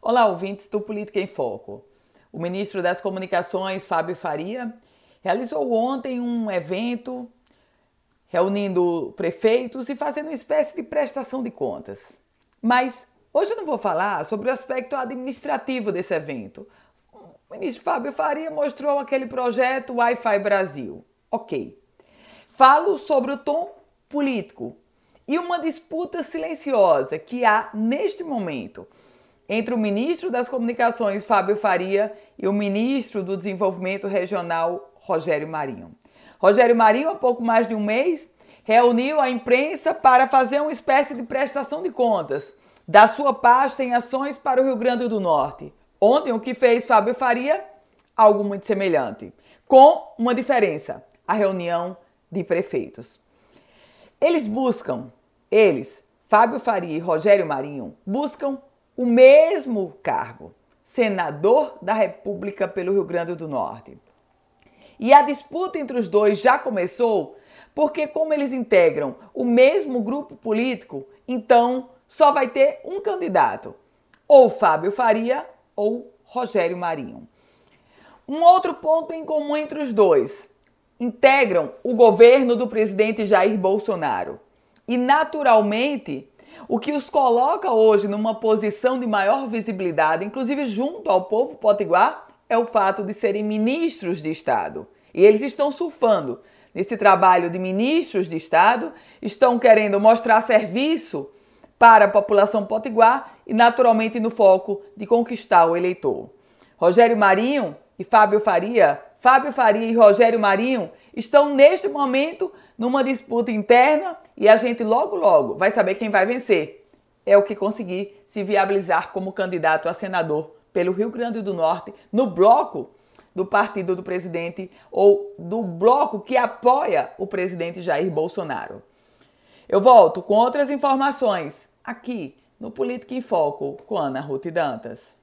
Olá, ouvintes do Política em Foco. O ministro das Comunicações, Fábio Faria, realizou ontem um evento reunindo prefeitos e fazendo uma espécie de prestação de contas. Mas hoje eu não vou falar sobre o aspecto administrativo desse evento. O ministro Fábio Faria mostrou aquele projeto Wi-Fi Brasil. Ok. Falo sobre o tom político e uma disputa silenciosa que há neste momento entre o ministro das Comunicações, Fábio Faria, e o ministro do Desenvolvimento Regional, Rogério Marinho. Rogério Marinho, há pouco mais de um mês, reuniu a imprensa para fazer uma espécie de prestação de contas da sua pasta em ações para o Rio Grande do Norte. Ontem, o que fez Fábio Faria? Algo muito semelhante, com uma diferença: a reunião de prefeitos. Eles buscam, eles, Fábio Faria e Rogério Marinho, buscam o mesmo cargo, senador da República pelo Rio Grande do Norte. E a disputa entre os dois já começou porque, como eles integram o mesmo grupo político, então só vai ter um candidato, ou Fábio Faria ou Rogério Marinho. Um outro ponto em comum entre os dois: integram o governo do presidente Jair Bolsonaro. E, naturalmente, o que os coloca hoje numa posição de maior visibilidade, inclusive junto ao povo potiguar, é o fato de serem ministros de Estado. E eles estão surfando nesse trabalho de ministros de Estado, estão querendo mostrar serviço para a população potiguar e, naturalmente, no foco de conquistar o eleitor. Rogério Marinho e Fábio Faria, Fábio Faria e Rogério Marinho estão neste momento numa disputa interna e a gente logo logo vai saber quem vai vencer. É o que conseguir se viabilizar como candidato a senador pelo Rio Grande do Norte no bloco do partido do presidente ou do bloco que apoia o presidente Jair Bolsonaro. Eu volto com outras informações aqui no Política em Foco com Ana Ruth Dantas.